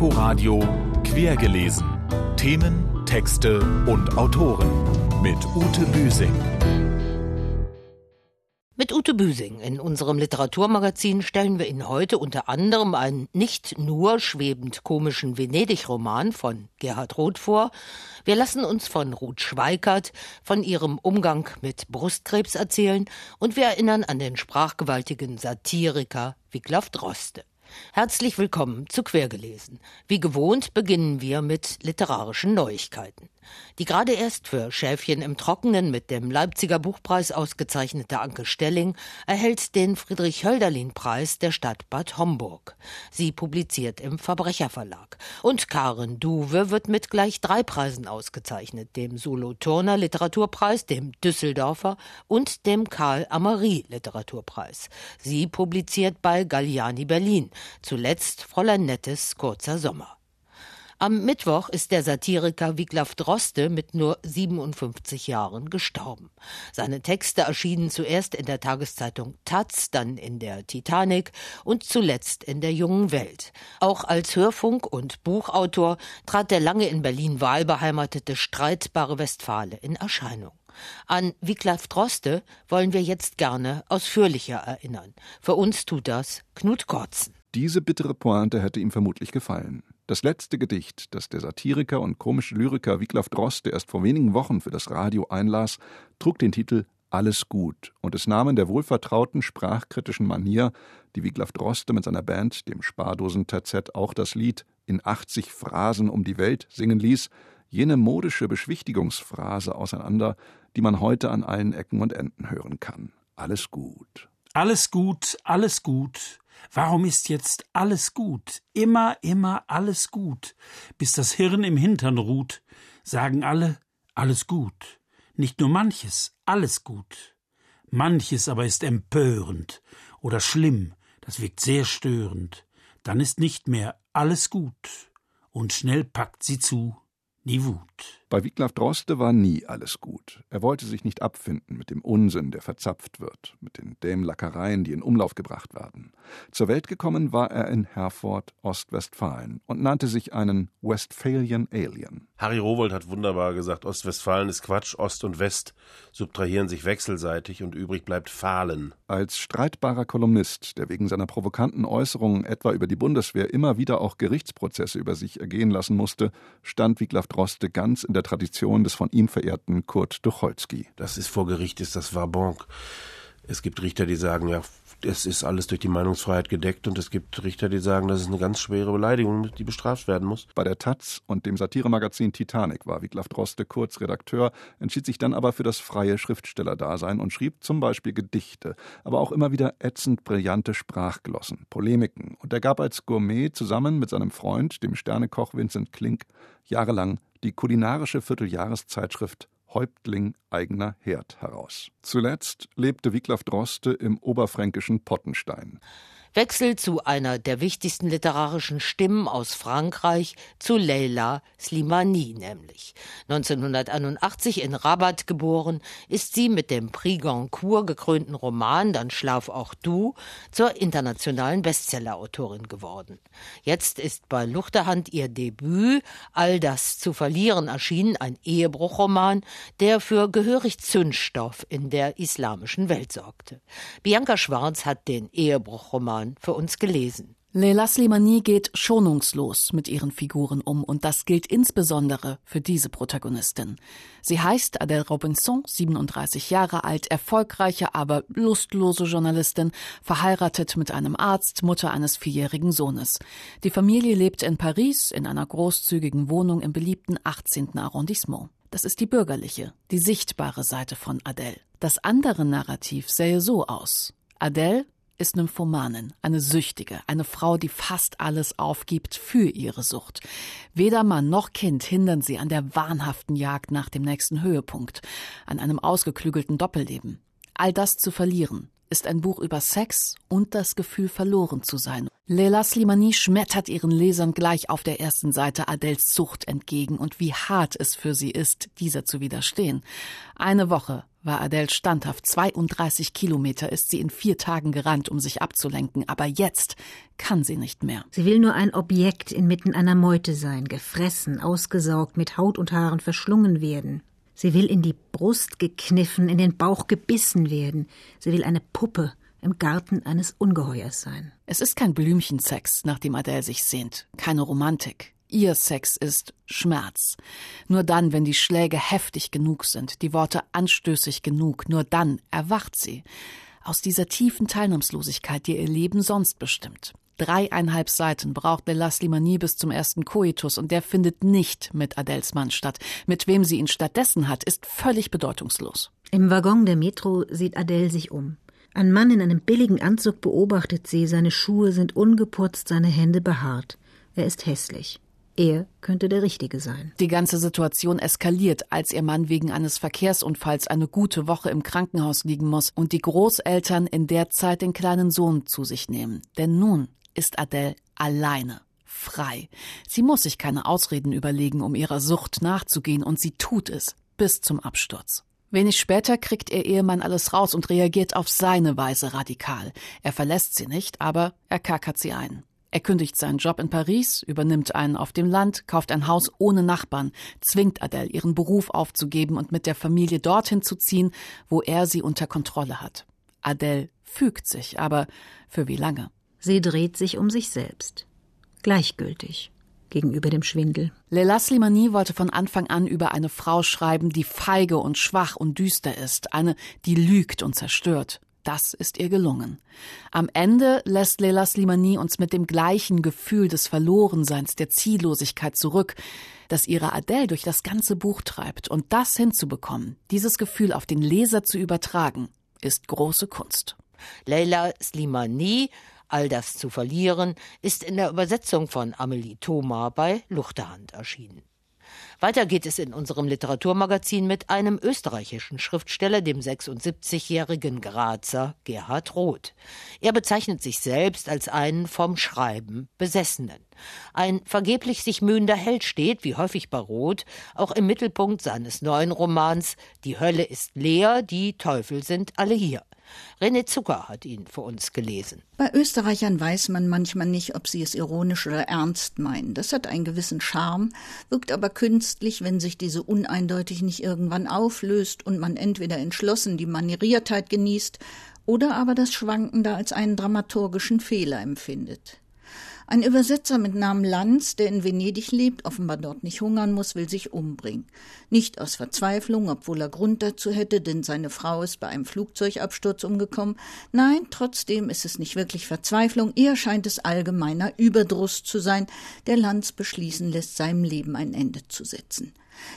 Inforadio Quergelesen. Themen, Texte und Autoren mit Ute Büsing. Mit Ute Büsing in unserem Literaturmagazin stellen wir Ihnen heute unter anderem einen nicht nur schwebend komischen Venedig-Roman von Gerhard Roth vor. Wir lassen uns von Ruth Schweikert von ihrem Umgang mit Brustkrebs erzählen und wir erinnern an den sprachgewaltigen Satiriker Wiglaf Droste. Herzlich willkommen zu Quergelesen. Wie gewohnt beginnen wir mit literarischen Neuigkeiten. Die gerade erst für Schäfchen im Trockenen mit dem Leipziger Buchpreis ausgezeichnete Anke Stelling erhält den Friedrich-Hölderlin-Preis der Stadt Bad Homburg. Sie publiziert im Verbrecherverlag. Und Karen Duwe wird mit gleich drei Preisen ausgezeichnet, dem Solo-Turner Literaturpreis, dem Düsseldorfer und dem Karl Amery Literaturpreis. Sie publiziert bei Galliani Berlin. Zuletzt Fräulein Nettes Kurzer Sommer. Am Mittwoch ist der Satiriker Wiglaf Droste mit nur 57 Jahren gestorben. Seine Texte erschienen zuerst in der Tageszeitung Taz, dann in der Titanic und zuletzt in der Jungen Welt. Auch als Hörfunk- und Buchautor trat der lange in Berlin wahlbeheimatete streitbare Westfale in Erscheinung. An Wiglaf Droste wollen wir jetzt gerne ausführlicher erinnern. Für uns tut das Knut Kortzen. Diese bittere Pointe hätte ihm vermutlich gefallen. Das letzte Gedicht, das der Satiriker und komische Lyriker Wiglaf Droste erst vor wenigen Wochen für das Radio einlas, trug den Titel Alles gut und es nahmen der wohlvertrauten sprachkritischen Manier, die Wiglaf Droste mit seiner Band, dem Spardosen-Terzett, auch das Lied in 80 Phrasen um die Welt singen ließ, jene modische Beschwichtigungsphrase auseinander, die man heute an allen Ecken und Enden hören kann. Alles gut. Alles gut, alles gut. Warum ist jetzt alles gut? Immer, immer alles gut. Bis das Hirn im Hintern ruht, sagen alle alles gut. Nicht nur manches, alles gut. Manches aber ist empörend oder schlimm, das wirkt sehr störend. Dann ist nicht mehr alles gut. Und schnell packt sie zu, nie Wut. Bei Wiglaf Droste war nie alles gut. Er wollte sich nicht abfinden mit dem Unsinn, der verzapft wird, mit den Dämlackereien, die in Umlauf gebracht werden. Zur Welt gekommen war er in Herford, Ostwestfalen und nannte sich einen Westphalian Alien. Harry Rowold hat wunderbar gesagt, Ostwestfalen ist Quatsch, Ost und West subtrahieren sich wechselseitig und übrig bleibt Fahlen. Als streitbarer Kolumnist, der wegen seiner provokanten Äußerungen etwa über die Bundeswehr immer wieder auch Gerichtsprozesse über sich ergehen lassen musste, stand Wiglaf Droste ganz in der Tradition des von ihm verehrten Kurt Tucholsky. Das ist vor Gericht, ist das Wabonk. Es gibt Richter, die sagen, ja, es ist alles durch die Meinungsfreiheit gedeckt und es gibt Richter, die sagen, das ist eine ganz schwere Beleidigung, die bestraft werden muss. Bei der Taz und dem Satiremagazin Titanic war Wiglaf Droste kurz Redakteur, entschied sich dann aber für das freie Schriftstellerdasein und schrieb zum Beispiel Gedichte, aber auch immer wieder ätzend brillante Sprachglossen, Polemiken und er gab als Gourmet zusammen mit seinem Freund, dem Sternekoch Vincent Klink, jahrelang die kulinarische Vierteljahreszeitschrift Häuptling eigener Herd heraus. Zuletzt lebte Wiglaf Droste im oberfränkischen Pottenstein. Wechsel zu einer der wichtigsten literarischen Stimmen aus Frankreich, zu Leila Slimani nämlich. 1981 in Rabat geboren, ist sie mit dem Prix Goncourt gekrönten Roman Dann schlaf auch du zur internationalen Bestsellerautorin geworden. Jetzt ist bei Luchterhand ihr Debüt All das zu verlieren erschienen, ein Ehebruchroman, der für gehörig Zündstoff in der islamischen Welt sorgte. Bianca Schwarz hat den Ehebruchroman Roman für uns gelesen. Leila Slimani geht schonungslos mit ihren Figuren um und das gilt insbesondere für diese Protagonistin. Sie heißt Adele Robinson, 37 Jahre alt, erfolgreiche, aber lustlose Journalistin, verheiratet mit einem Arzt, Mutter eines vierjährigen Sohnes. Die Familie lebt in Paris in einer großzügigen Wohnung im beliebten 18. Arrondissement. Das ist die bürgerliche, die sichtbare Seite von Adele. Das andere Narrativ sähe so aus. Adele ist Nymphomanin, eine Süchtige, eine Frau, die fast alles aufgibt für ihre Sucht. Weder Mann noch Kind hindern sie an der wahnhaften Jagd nach dem nächsten Höhepunkt, an einem ausgeklügelten Doppelleben. All das zu verlieren, ist ein Buch über Sex und das Gefühl verloren zu sein. Leila Slimani schmettert ihren Lesern gleich auf der ersten Seite Adels Sucht entgegen und wie hart es für sie ist, dieser zu widerstehen. Eine Woche war Adele standhaft. 32 Kilometer ist sie in vier Tagen gerannt, um sich abzulenken. Aber jetzt kann sie nicht mehr. Sie will nur ein Objekt inmitten einer Meute sein, gefressen, ausgesaugt, mit Haut und Haaren verschlungen werden. Sie will in die Brust gekniffen, in den Bauch gebissen werden. Sie will eine Puppe, im Garten eines Ungeheuers sein. Es ist kein Blümchensex, nach dem Adele sich sehnt, keine Romantik. Ihr Sex ist Schmerz. Nur dann, wenn die Schläge heftig genug sind, die Worte anstößig genug, nur dann erwacht sie. Aus dieser tiefen Teilnahmslosigkeit, die ihr Leben sonst bestimmt. Dreieinhalb Seiten braucht Bella Slimani bis zum ersten Koitus und der findet nicht mit Adels Mann statt. Mit wem sie ihn stattdessen hat, ist völlig bedeutungslos. Im Waggon der Metro sieht Adele sich um. Ein Mann in einem billigen Anzug beobachtet sie, seine Schuhe sind ungeputzt, seine Hände behaart. Er ist hässlich. Er könnte der Richtige sein. Die ganze Situation eskaliert, als ihr Mann wegen eines Verkehrsunfalls eine gute Woche im Krankenhaus liegen muss und die Großeltern in der Zeit den kleinen Sohn zu sich nehmen. Denn nun ist Adele alleine, frei. Sie muss sich keine Ausreden überlegen, um ihrer Sucht nachzugehen, und sie tut es bis zum Absturz. Wenig später kriegt ihr Ehemann alles raus und reagiert auf seine Weise radikal. Er verlässt sie nicht, aber er kackert sie ein. Er kündigt seinen Job in Paris, übernimmt einen auf dem Land, kauft ein Haus ohne Nachbarn, zwingt Adele, ihren Beruf aufzugeben und mit der Familie dorthin zu ziehen, wo er sie unter Kontrolle hat. Adele fügt sich, aber für wie lange? Sie dreht sich um sich selbst. Gleichgültig gegenüber dem Schwindel. Leila Slimani wollte von Anfang an über eine Frau schreiben, die feige und schwach und düster ist, eine, die lügt und zerstört. Das ist ihr gelungen. Am Ende lässt Leila Slimani uns mit dem gleichen Gefühl des Verlorenseins, der Ziellosigkeit zurück, das ihre Adele durch das ganze Buch treibt. Und das hinzubekommen, dieses Gefühl auf den Leser zu übertragen, ist große Kunst. Leila Slimani All das zu verlieren ist in der Übersetzung von Amelie Thoma bei Luchterhand erschienen. Weiter geht es in unserem Literaturmagazin mit einem österreichischen Schriftsteller, dem 76-jährigen Grazer Gerhard Roth. Er bezeichnet sich selbst als einen vom Schreiben Besessenen. Ein vergeblich sich mühender Held steht, wie häufig bei Roth, auch im Mittelpunkt seines neuen Romans Die Hölle ist leer, die Teufel sind alle hier. René Zucker hat ihn für uns gelesen. Bei Österreichern weiß man manchmal nicht, ob sie es ironisch oder ernst meinen. Das hat einen gewissen Charme, wirkt aber künstlich, wenn sich diese uneindeutig nicht irgendwann auflöst und man entweder entschlossen die Manieriertheit genießt oder aber das Schwankende als einen dramaturgischen Fehler empfindet. Ein Übersetzer mit Namen Lanz, der in Venedig lebt, offenbar dort nicht hungern muss, will sich umbringen. Nicht aus Verzweiflung, obwohl er Grund dazu hätte, denn seine Frau ist bei einem Flugzeugabsturz umgekommen. Nein, trotzdem ist es nicht wirklich Verzweiflung, eher scheint es allgemeiner Überdruss zu sein, der Lanz beschließen lässt, seinem Leben ein Ende zu setzen.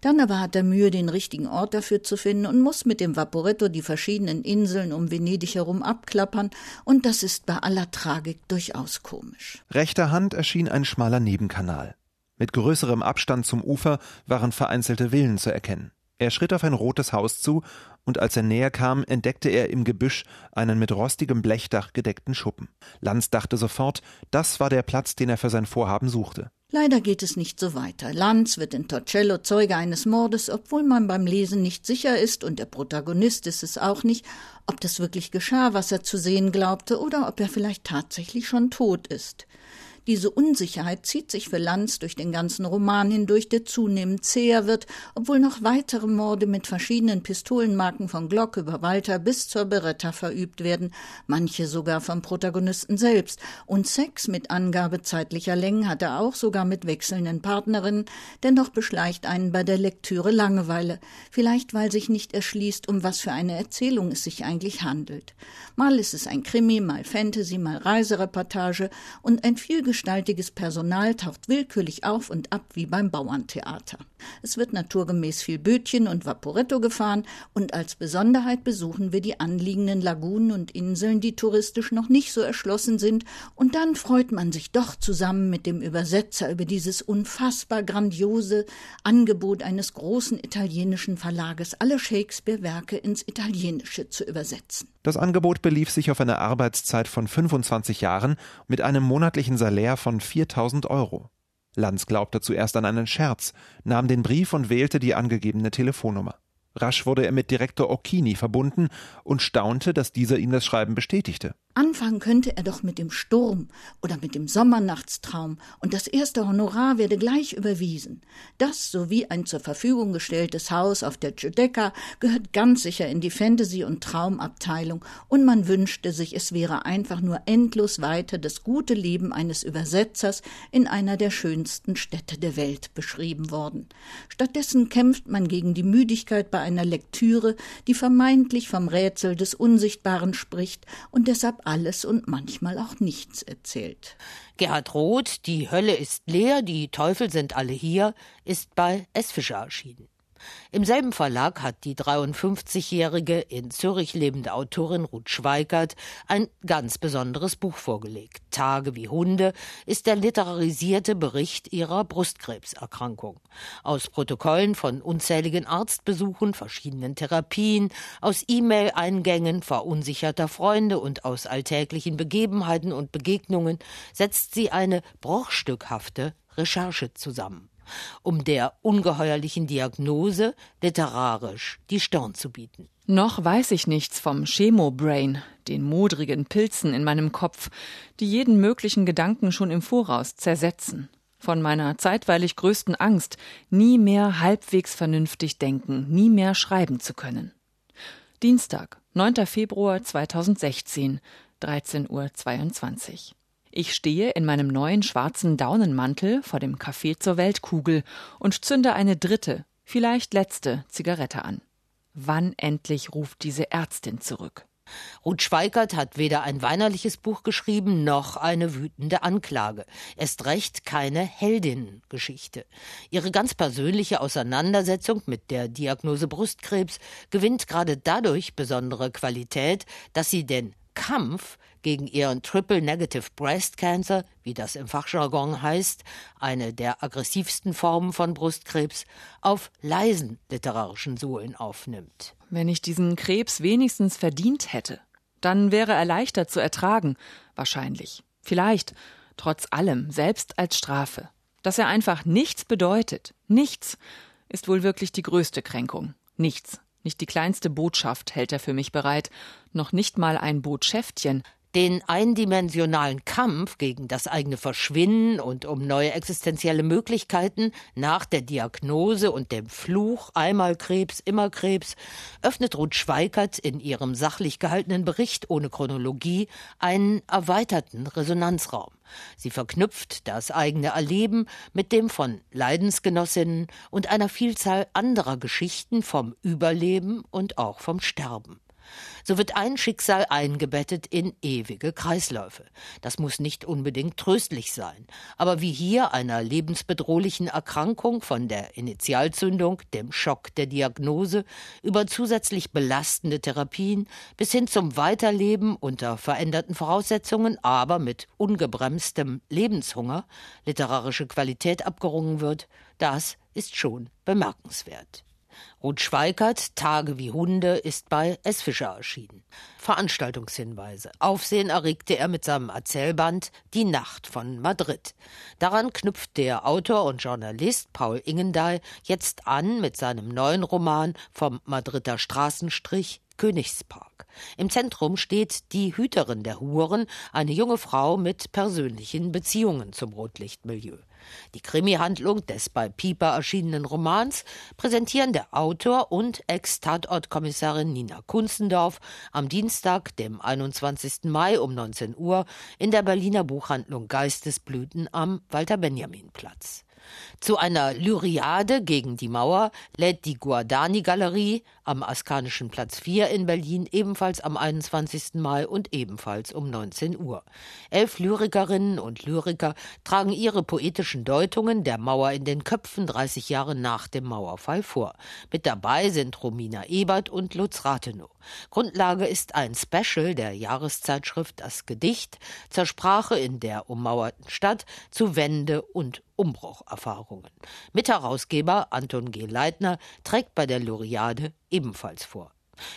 Dann aber hat er Mühe, den richtigen Ort dafür zu finden und muss mit dem Vaporetto die verschiedenen Inseln um Venedig herum abklappern, und das ist bei aller Tragik durchaus komisch. Rechter Hand erschien ein schmaler Nebenkanal. Mit größerem Abstand zum Ufer waren vereinzelte Villen zu erkennen. Er schritt auf ein rotes Haus zu, und als er näher kam, entdeckte er im Gebüsch einen mit rostigem Blechdach gedeckten Schuppen. Lanz dachte sofort, das war der Platz, den er für sein Vorhaben suchte. Leider geht es nicht so weiter. Lanz wird in Torcello Zeuge eines Mordes, obwohl man beim Lesen nicht sicher ist, und der Protagonist ist es auch nicht, ob das wirklich geschah, was er zu sehen glaubte, oder ob er vielleicht tatsächlich schon tot ist. Diese Unsicherheit zieht sich für Lanz durch den ganzen Roman hindurch, der zunehmend zäher wird, obwohl noch weitere Morde mit verschiedenen Pistolenmarken von Glock über Walter bis zur Beretta verübt werden, manche sogar vom Protagonisten selbst. Und Sex mit Angabe zeitlicher Längen hat er auch sogar mit wechselnden Partnerinnen, dennoch beschleicht einen bei der Lektüre Langeweile, vielleicht weil sich nicht erschließt, um was für eine Erzählung es sich eigentlich handelt. Mal ist es ein Krimi, mal Fantasy, mal Reisereportage und ein viel vielgestaltiges Personal taucht willkürlich auf und ab wie beim Bauerntheater. Es wird naturgemäß viel Bötchen und Vaporetto gefahren und als Besonderheit besuchen wir die anliegenden Lagunen und Inseln, die touristisch noch nicht so erschlossen sind, und dann freut man sich doch zusammen mit dem Übersetzer über dieses unfassbar grandiose Angebot eines großen italienischen Verlages, alle Shakespeare-Werke ins Italienische zu übersetzen. Das Angebot belief sich auf eine Arbeitszeit von 25 Jahren mit einem monatlichen Salär von 4000 Euro. Lanz glaubte zuerst an einen Scherz, nahm den Brief und wählte die angegebene Telefonnummer. Rasch wurde er mit Direktor Occhini verbunden und staunte, dass dieser ihm das Schreiben bestätigte. Anfangen könnte er doch mit dem Sturm oder mit dem Sommernachtstraum und das erste Honorar werde gleich überwiesen. Das sowie ein zur Verfügung gestelltes Haus auf der Giudecca gehört ganz sicher in die Fantasy- und Traumabteilung und man wünschte sich, es wäre einfach nur endlos weiter das gute Leben eines Übersetzers in einer der schönsten Städte der Welt beschrieben worden. Stattdessen kämpft man gegen die Müdigkeit bei einer Lektüre, die vermeintlich vom Rätsel des Unsichtbaren spricht und deshalb alles und manchmal auch nichts erzählt. Gerhard Roth, Die Hölle ist leer, die Teufel sind alle hier, ist bei S. Fischer erschienen. Im selben Verlag hat die 53-jährige in Zürich lebende Autorin Ruth Schweigert ein ganz besonderes Buch vorgelegt. Tage wie Hunde ist der literarisierte Bericht ihrer Brustkrebserkrankung. Aus Protokollen von unzähligen Arztbesuchen, verschiedenen Therapien, aus E-Mail-Eingängen verunsicherter Freunde und aus alltäglichen Begebenheiten und Begegnungen setzt sie eine bruchstückhafte Recherche zusammen um der ungeheuerlichen Diagnose literarisch die Stirn zu bieten. Noch weiß ich nichts vom Chemobrain, den modrigen Pilzen in meinem Kopf, die jeden möglichen Gedanken schon im Voraus zersetzen. Von meiner zeitweilig größten Angst, nie mehr halbwegs vernünftig denken, nie mehr schreiben zu können. Dienstag, 9. Februar 2016, 13.22 Uhr. Ich stehe in meinem neuen schwarzen Daunenmantel vor dem Café zur Weltkugel und zünde eine dritte, vielleicht letzte Zigarette an. Wann endlich ruft diese Ärztin zurück? Ruth Schweikert hat weder ein weinerliches Buch geschrieben noch eine wütende Anklage. Erst recht keine Heldinnengeschichte. Ihre ganz persönliche Auseinandersetzung mit der Diagnose Brustkrebs gewinnt gerade dadurch besondere Qualität, dass sie den Kampf gegen ihren Triple Negative Breast Cancer, wie das im Fachjargon heißt, eine der aggressivsten Formen von Brustkrebs, auf leisen literarischen Sohlen aufnimmt. Wenn ich diesen Krebs wenigstens verdient hätte, dann wäre er leichter zu ertragen, wahrscheinlich. Vielleicht, trotz allem, selbst als Strafe. Dass er einfach nichts bedeutet, nichts, ist wohl wirklich die größte Kränkung. Nichts. Nicht die kleinste Botschaft hält er für mich bereit, noch nicht mal ein Botschäftchen, den eindimensionalen Kampf gegen das eigene Verschwinden und um neue existenzielle Möglichkeiten nach der Diagnose und dem Fluch einmal Krebs, immer Krebs, öffnet Ruth Schweikert in ihrem sachlich gehaltenen Bericht ohne Chronologie einen erweiterten Resonanzraum. Sie verknüpft das eigene Erleben mit dem von Leidensgenossinnen und einer Vielzahl anderer Geschichten vom Überleben und auch vom Sterben. So wird ein Schicksal eingebettet in ewige Kreisläufe. Das muss nicht unbedingt tröstlich sein. Aber wie hier einer lebensbedrohlichen Erkrankung von der Initialzündung, dem Schock der Diagnose, über zusätzlich belastende Therapien bis hin zum Weiterleben unter veränderten Voraussetzungen, aber mit ungebremstem Lebenshunger literarische Qualität abgerungen wird, das ist schon bemerkenswert. Ruth Schweikert, Tage wie Hunde, ist bei S. Fischer erschienen. Veranstaltungshinweise. Aufsehen erregte er mit seinem Erzählband Die Nacht von Madrid. Daran knüpft der Autor und Journalist Paul Ingendey jetzt an mit seinem neuen Roman vom Madrider Straßenstrich Königspark. Im Zentrum steht die Hüterin der Huren, eine junge Frau mit persönlichen Beziehungen zum Rotlichtmilieu. Die Krimi-Handlung des bei Pieper erschienenen Romans präsentieren der Autor und Ex-Tatortkommissarin Nina Kunzendorf am Dienstag, dem 21. Mai um 19 Uhr in der Berliner Buchhandlung Geistesblüten am Walter-Benjamin-Platz. Zu einer Lyriade gegen die Mauer lädt die Guardani-Galerie am Askanischen Platz 4 in Berlin, ebenfalls am 21. Mai und ebenfalls um 19 Uhr. Elf Lyrikerinnen und Lyriker tragen ihre poetischen Deutungen der Mauer in den Köpfen 30 Jahre nach dem Mauerfall vor. Mit dabei sind Romina Ebert und Lutz Rathenow. Grundlage ist ein Special der Jahreszeitschrift Das Gedicht zur Sprache in der ummauerten Stadt zu Wende und Umbrucherfahrungen. Mitherausgeber Anton G. Leitner trägt bei der Loriade ebenfalls vor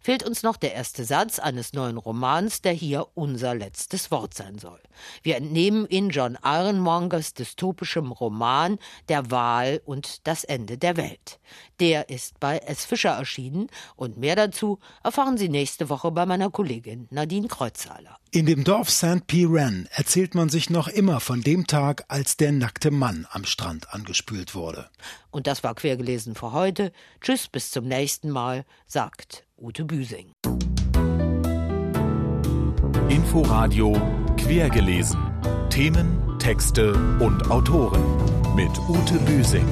fehlt uns noch der erste Satz eines neuen Romans, der hier unser letztes Wort sein soll. Wir entnehmen ihn John Ironmongers dystopischem Roman Der Wahl und das Ende der Welt. Der ist bei S. Fischer erschienen und mehr dazu erfahren Sie nächste Woche bei meiner Kollegin Nadine Kreuzhaler. In dem Dorf St. Piran erzählt man sich noch immer von dem Tag, als der nackte Mann am Strand angespült wurde. Und das war quergelesen für heute. Tschüss, bis zum nächsten Mal, sagt Ute Büsing. Inforadio Quergelesen. Themen, Texte und Autoren mit Ute Büsing.